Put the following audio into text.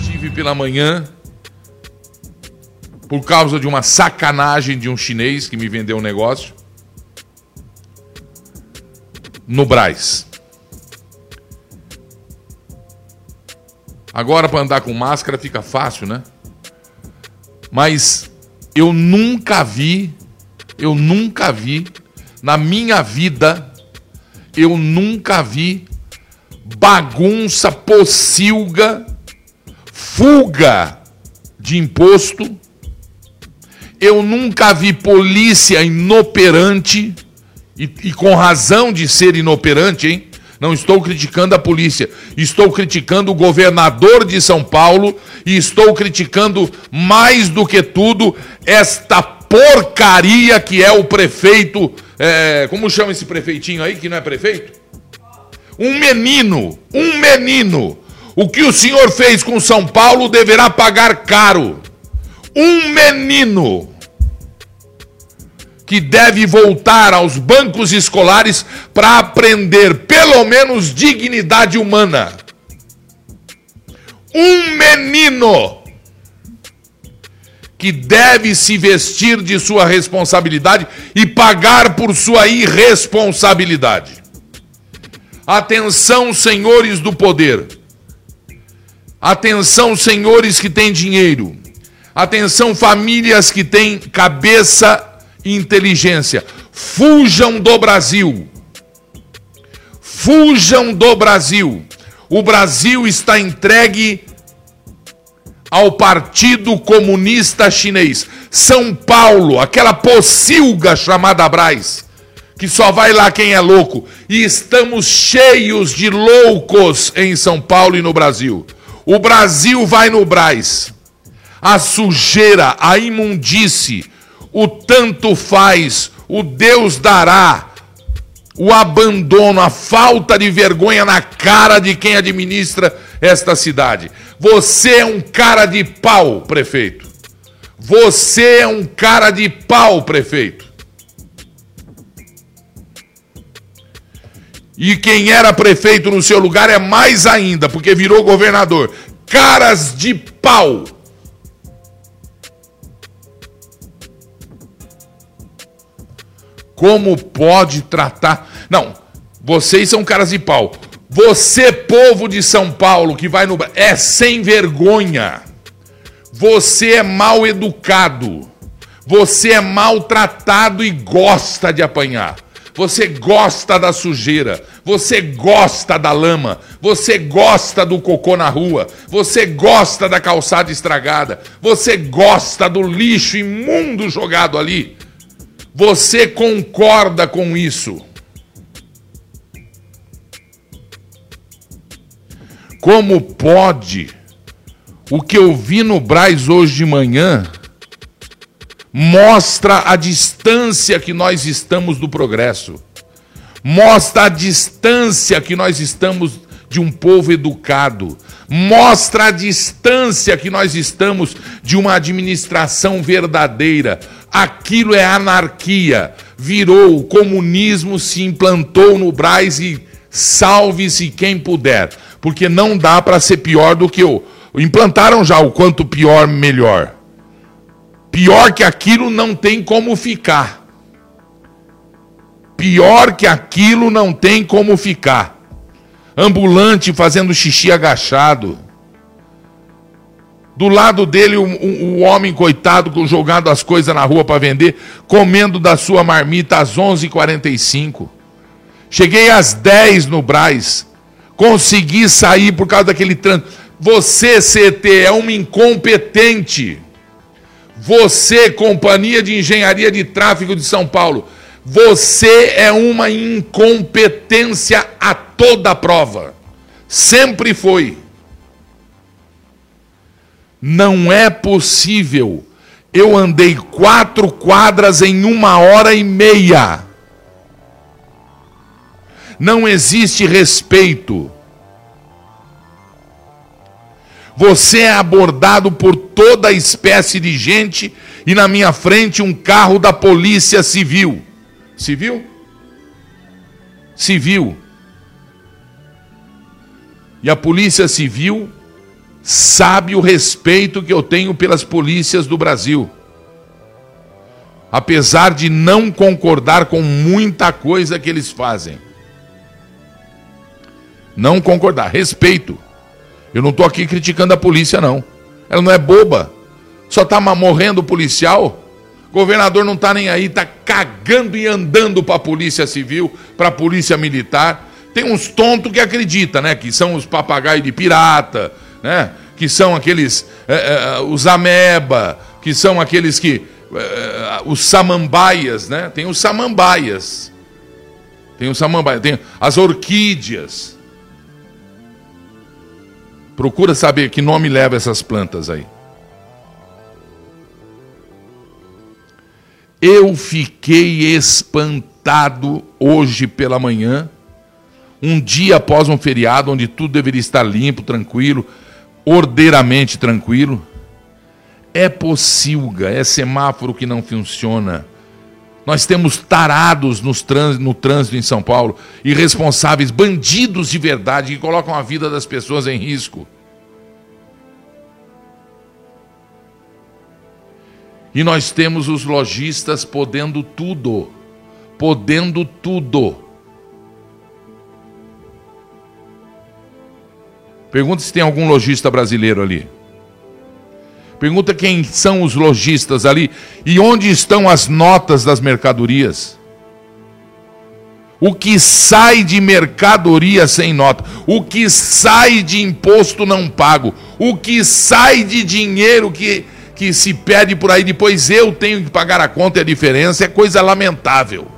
Estive pela manhã por causa de uma sacanagem de um chinês que me vendeu um negócio no Braz. Agora para andar com máscara fica fácil, né? Mas eu nunca vi, eu nunca vi na minha vida, eu nunca vi bagunça, pocilga, fuga de imposto. Eu nunca vi polícia inoperante, e, e com razão de ser inoperante, hein? Não estou criticando a polícia, estou criticando o governador de São Paulo e estou criticando mais do que tudo esta porcaria que é o prefeito. É, como chama esse prefeitinho aí que não é prefeito? Um menino, um menino. O que o senhor fez com São Paulo deverá pagar caro. Um menino que deve voltar aos bancos escolares para aprender pelo menos dignidade humana. Um menino que deve se vestir de sua responsabilidade e pagar por sua irresponsabilidade. Atenção, senhores do poder. Atenção, senhores que têm dinheiro. Atenção, famílias que têm cabeça inteligência. Fujam do Brasil. Fujam do Brasil. O Brasil está entregue ao Partido Comunista Chinês. São Paulo, aquela pocilga chamada Braz, que só vai lá quem é louco. E estamos cheios de loucos em São Paulo e no Brasil. O Brasil vai no Braz. A sujeira, a imundície, o tanto faz, o Deus dará, o abandono, a falta de vergonha na cara de quem administra esta cidade. Você é um cara de pau, prefeito. Você é um cara de pau, prefeito. E quem era prefeito no seu lugar é mais ainda, porque virou governador. Caras de pau. Como pode tratar? Não, vocês são caras de pau. Você, povo de São Paulo, que vai no. É sem vergonha. Você é mal educado. Você é maltratado e gosta de apanhar. Você gosta da sujeira, você gosta da lama, você gosta do cocô na rua, você gosta da calçada estragada, você gosta do lixo imundo jogado ali. Você concorda com isso? Como pode o que eu vi no Braz hoje de manhã mostra a distância que nós estamos do progresso. Mostra a distância que nós estamos de um povo educado. Mostra a distância que nós estamos de uma administração verdadeira. Aquilo é anarquia. Virou o comunismo, se implantou no Braz e salve-se quem puder. Porque não dá para ser pior do que o. Implantaram já o quanto pior, melhor. Pior que aquilo não tem como ficar. Pior que aquilo não tem como ficar. Ambulante fazendo xixi agachado do lado dele, o, homem coitado, jogando as coisas na rua para vender, comendo da sua marmita às 11h45. Cheguei às 10 no Braz. Consegui sair por causa daquele trânsito. Você, CT, é uma incompetente. Você, Companhia de Engenharia de Tráfego de São Paulo, você é uma incompetência a toda prova. Sempre foi. Não é possível. Eu andei quatro quadras em uma hora e meia. Não existe respeito. Você é abordado por toda espécie de gente e na minha frente um carro da polícia civil. Civil? Civil. E a Polícia Civil sabe o respeito que eu tenho pelas polícias do Brasil. Apesar de não concordar com muita coisa que eles fazem. Não concordar, respeito. Eu não estou aqui criticando a polícia, não. Ela não é boba. Só está morrendo policial. Governador não está nem aí, está cagando e andando para a polícia civil, para a polícia militar. Tem uns tontos que acreditam, né? Que são os papagaios de pirata, né? Que são aqueles, é, é, os ameba, que são aqueles que, é, os samambaias, né? Tem os samambaias. Tem os samambaias, tem as orquídeas. Procura saber que nome leva essas plantas aí. Eu fiquei espantado hoje pela manhã, um dia após um feriado onde tudo deveria estar limpo, tranquilo, ordeiramente tranquilo. É pocilga, é semáforo que não funciona. Nós temos tarados no trânsito em São Paulo, irresponsáveis, bandidos de verdade que colocam a vida das pessoas em risco. E nós temos os lojistas podendo tudo. Podendo tudo. Pergunta se tem algum lojista brasileiro ali. Pergunta quem são os lojistas ali e onde estão as notas das mercadorias. O que sai de mercadoria sem nota, o que sai de imposto não pago, o que sai de dinheiro que que se pede por aí, depois eu tenho que pagar a conta e a diferença, é coisa lamentável.